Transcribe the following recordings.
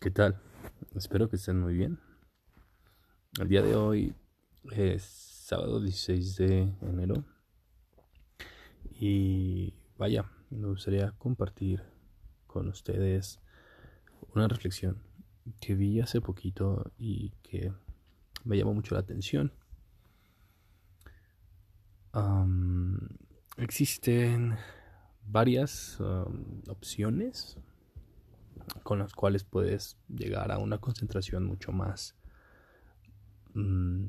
¿Qué tal? Espero que estén muy bien. El día de hoy es sábado 16 de enero y vaya, me gustaría compartir con ustedes una reflexión que vi hace poquito y que me llamó mucho la atención. existen varias opciones con las cuales puedes llegar a una concentración mucho más mm,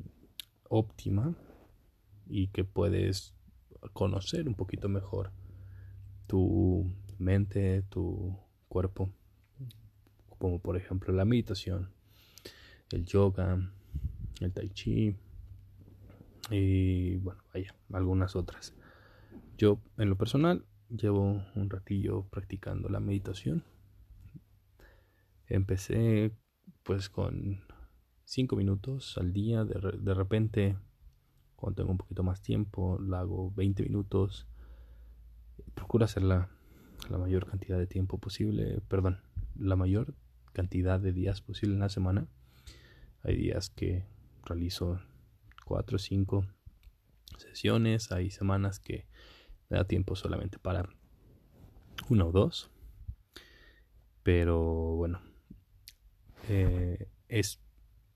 óptima y que puedes conocer un poquito mejor tu mente, tu cuerpo, como por ejemplo la meditación, el yoga, el tai chi y bueno, vaya, algunas otras. Yo en lo personal llevo un ratillo practicando la meditación Empecé pues con 5 minutos al día, de, repente cuando tengo un poquito más tiempo la hago 20 minutos. Procuro hacerla la mayor cantidad de tiempo posible, perdón, la mayor cantidad de días posible en la semana. Hay días que realizo 4 o 5 sesiones, hay semanas que me da tiempo solamente para una o dos. Pero bueno, eh, es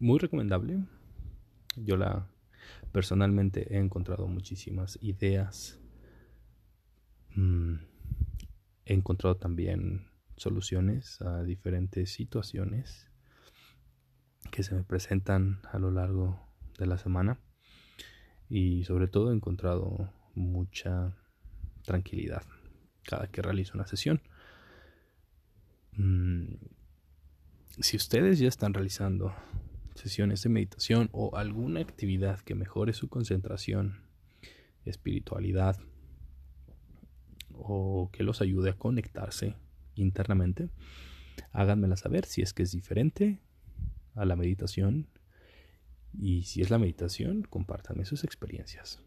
muy recomendable. Yo la personalmente he encontrado muchísimas ideas. Mm, he encontrado también soluciones a diferentes situaciones que se me presentan a lo largo de la semana. Y sobre todo he encontrado mucha tranquilidad cada que realizo una sesión. Mm, si ustedes ya están realizando sesiones de meditación o alguna actividad que mejore su concentración, espiritualidad o que los ayude a conectarse internamente, háganmela saber si es que es diferente a la meditación. Y si es la meditación, compártanme sus experiencias.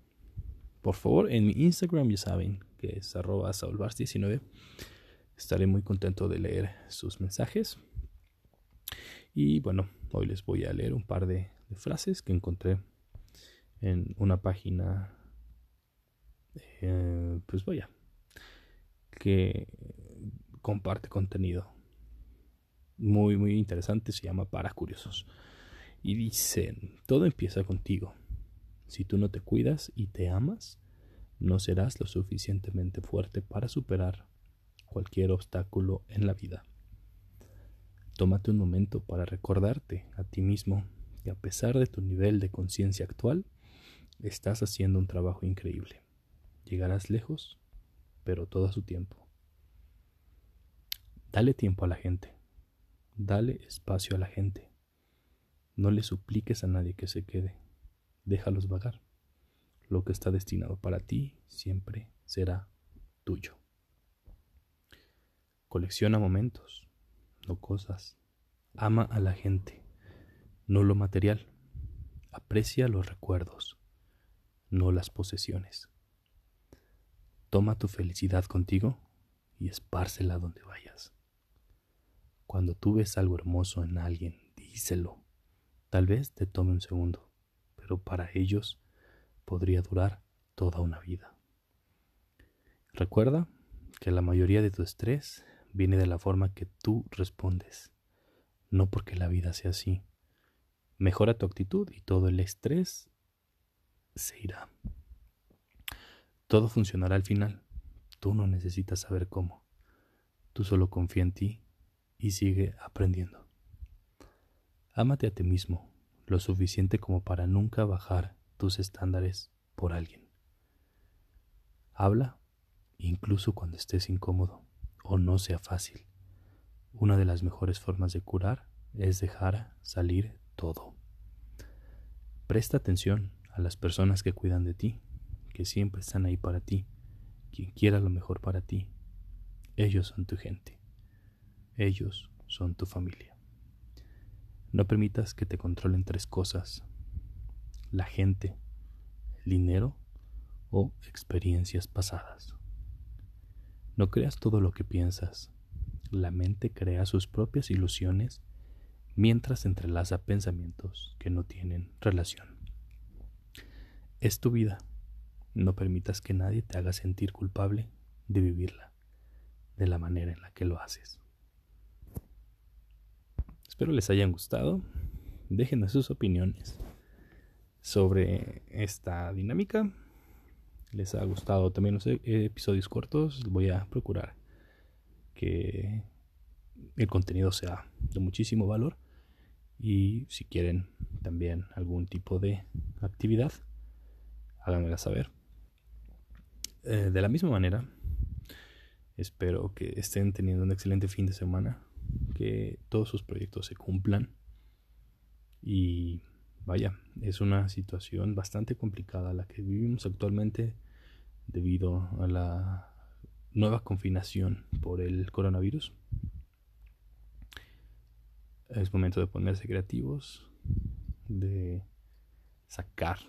Por favor, en mi Instagram ya saben que es arroba 19 Estaré muy contento de leer sus mensajes y bueno, hoy les voy a leer un par de, frases que encontré en una página, eh, pues vaya, que comparte contenido muy, muy interesante, se llama Para Curiosos. Y dicen, todo empieza contigo. Si tú no te cuidas y te amas, no serás lo suficientemente fuerte para superar cualquier obstáculo en la vida. Tómate un momento para recordarte a ti mismo que a pesar de tu nivel de conciencia actual, estás haciendo un trabajo increíble. Llegarás lejos, pero todo a su tiempo. Dale tiempo a la gente. Dale espacio a la gente. No le supliques a nadie que se quede. Déjalos vagar. Lo que está destinado para ti siempre será tuyo. Colecciona momentos no cosas. Ama a la gente, no lo material. Aprecia los recuerdos, no las posesiones. Toma tu felicidad contigo y espárcela donde vayas. Cuando tú ves algo hermoso en alguien, díselo. Tal vez te tome un segundo, pero para ellos podría durar toda una vida. Recuerda que la mayoría de tu estrés viene de la forma que tú respondes, no porque la vida sea así. Mejora tu actitud y todo el estrés se irá. Todo funcionará al final. Tú no necesitas saber cómo. Tú solo confía en ti y sigue aprendiendo. Ámate a ti mismo lo suficiente como para nunca bajar tus estándares por alguien. Habla incluso cuando estés incómodo o no sea fácil. Una de las mejores formas de curar es dejar salir todo. Presta atención a las personas que cuidan de ti, que siempre están ahí para ti, quien quiera lo mejor para ti. Ellos son tu gente. Ellos son tu familia. No permitas que te controlen tres cosas. La gente, el dinero o experiencias pasadas. No creas todo lo que piensas. La mente crea sus propias ilusiones mientras entrelaza pensamientos que no tienen relación. Es tu vida. No permitas que nadie te haga sentir culpable de vivirla de la manera en la que lo haces. Espero les hayan gustado. Déjenme sus opiniones sobre esta dinámica. Les ha gustado también los episodios cortos. Voy a procurar que el contenido sea de muchísimo valor. Y si quieren también algún tipo de actividad, háganmela saber. Eh, de la misma manera, espero que estén teniendo un excelente fin de semana, que todos sus proyectos se cumplan y vaya, es una situación bastante complicada la que vivimos actualmente debido a la nueva confinación por el coronavirus. Es momento de ponerse creativos, de sacar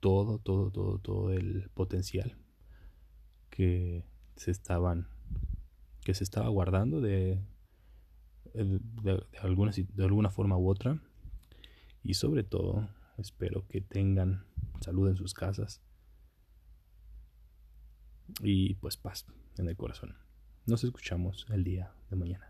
todo, todo, todo, todo el potencial que se estaban que se estaba guardando de, de, alguna, de alguna forma u otra y sobre todo espero que tengan salud en sus casas y pues paz en el corazón. Nos escuchamos el día de mañana.